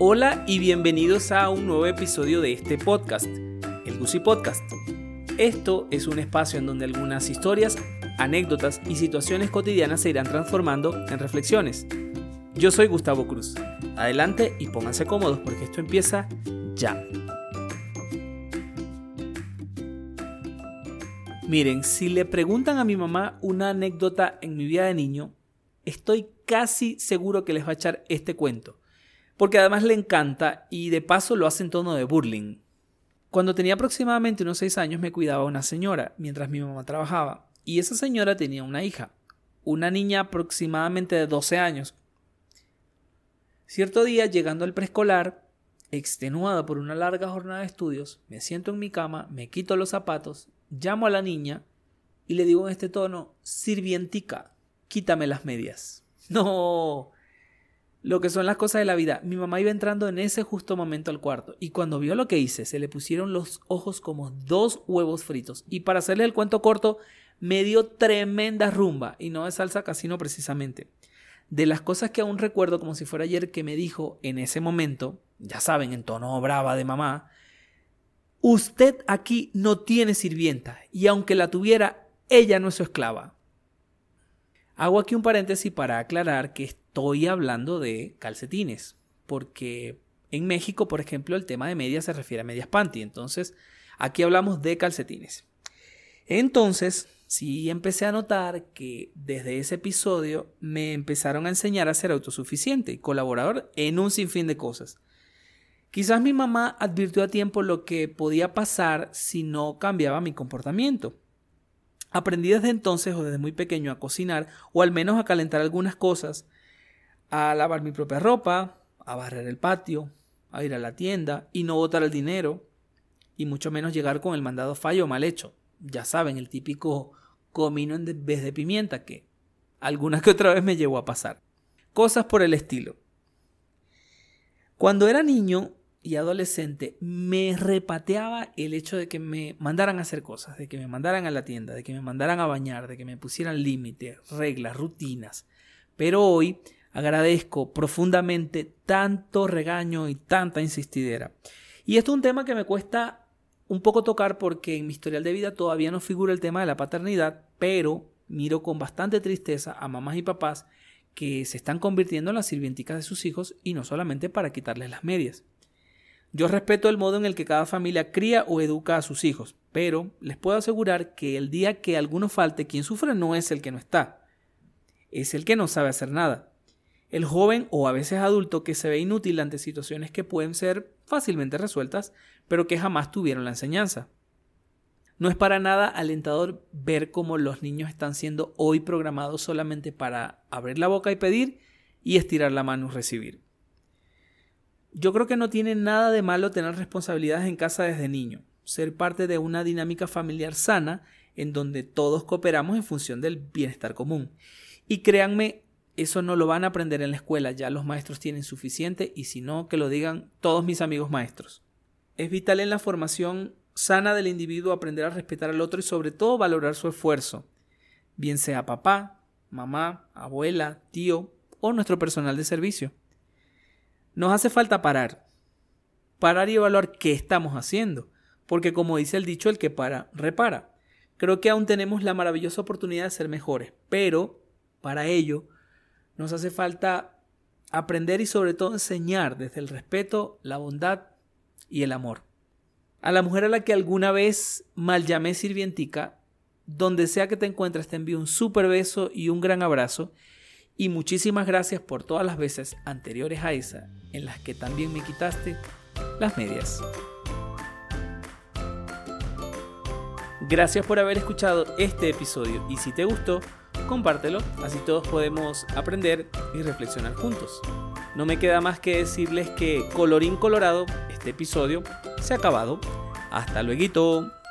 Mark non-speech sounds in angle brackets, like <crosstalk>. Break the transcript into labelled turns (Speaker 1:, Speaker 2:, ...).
Speaker 1: Hola y bienvenidos a un nuevo episodio de este podcast, el Gucci Podcast. Esto es un espacio en donde algunas historias, anécdotas y situaciones cotidianas se irán transformando en reflexiones. Yo soy Gustavo Cruz. Adelante y pónganse cómodos porque esto empieza ya. Miren, si le preguntan a mi mamá una anécdota en mi vida de niño, estoy casi seguro que les va a echar este cuento, porque además le encanta y de paso lo hace en tono de burling. Cuando tenía aproximadamente unos 6 años me cuidaba una señora mientras mi mamá trabajaba, y esa señora tenía una hija, una niña aproximadamente de 12 años. Cierto día, llegando al preescolar, extenuada por una larga jornada de estudios, me siento en mi cama, me quito los zapatos llamo a la niña y le digo en este tono, sirvientica, quítame las medias. <laughs> No, lo que son las cosas de la vida. Mi mamá iba entrando en ese justo momento al cuarto y cuando vio lo que hice, se le pusieron los ojos como dos huevos fritos. Y para hacerle el cuento corto, me dio tremenda rumba y no de salsa casino precisamente. De las cosas que aún recuerdo como si fuera ayer que me dijo en ese momento, ya saben, en tono brava de mamá, Usted aquí no tiene sirvienta y aunque la tuviera, ella no es su esclava. Hago aquí un paréntesis para aclarar que estoy hablando de calcetines, porque en México, por ejemplo, el tema de medias se refiere a medias panty, entonces aquí hablamos de calcetines. Entonces, sí empecé a notar que desde ese episodio me empezaron a enseñar a ser autosuficiente y colaborador en un sinfín de cosas. Quizás mi mamá advirtió a tiempo lo que podía pasar si no cambiaba mi comportamiento. Aprendí desde entonces o desde muy pequeño a cocinar o al menos a calentar algunas cosas, a lavar mi propia ropa, a barrer el patio, a ir a la tienda y no botar el dinero y mucho menos llegar con el mandado fallo mal hecho. Ya saben, el típico comino en vez de pimienta que alguna que otra vez me llevó a pasar. Cosas por el estilo. Cuando era niño y adolescente me repateaba el hecho de que me mandaran a hacer cosas, de que me mandaran a la tienda, de que me mandaran a bañar, de que me pusieran límites, reglas, rutinas. Pero hoy agradezco profundamente tanto regaño y tanta insistidera. Y esto es un tema que me cuesta un poco tocar porque en mi historial de vida todavía no figura el tema de la paternidad, pero miro con bastante tristeza a mamás y papás que se están convirtiendo en las sirvienticas de sus hijos y no solamente para quitarles las medias. Yo respeto el modo en el que cada familia cría o educa a sus hijos, pero les puedo asegurar que el día que alguno falte, quien sufre no es el que no está, es el que no sabe hacer nada. El joven o a veces adulto que se ve inútil ante situaciones que pueden ser fácilmente resueltas, pero que jamás tuvieron la enseñanza. No es para nada alentador ver cómo los niños están siendo hoy programados solamente para abrir la boca y pedir y estirar la mano y recibir. Yo creo que no tiene nada de malo tener responsabilidades en casa desde niño, ser parte de una dinámica familiar sana en donde todos cooperamos en función del bienestar común. Y créanme, eso no lo van a aprender en la escuela, ya los maestros tienen suficiente y si no, que lo digan todos mis amigos maestros. Es vital en la formación sana del individuo aprender a respetar al otro y sobre todo valorar su esfuerzo, bien sea papá, mamá, abuela, tío o nuestro personal de servicio. Nos hace falta parar. Parar y evaluar qué estamos haciendo. Porque como dice el dicho, el que para, repara. Creo que aún tenemos la maravillosa oportunidad de ser mejores, pero para ello nos hace falta aprender y sobre todo enseñar desde el respeto, la bondad y el amor. A la mujer a la que alguna vez mal llamé sirvientica, donde sea que te encuentres te envío un super beso y un gran abrazo y muchísimas gracias por todas las veces anteriores a esa en las que también me quitaste las medias. Gracias por haber escuchado este episodio y si te gustó, compártelo, así todos podemos aprender y reflexionar juntos. No me queda más que decirles que colorín colorado, este episodio se ha acabado. Hasta luego.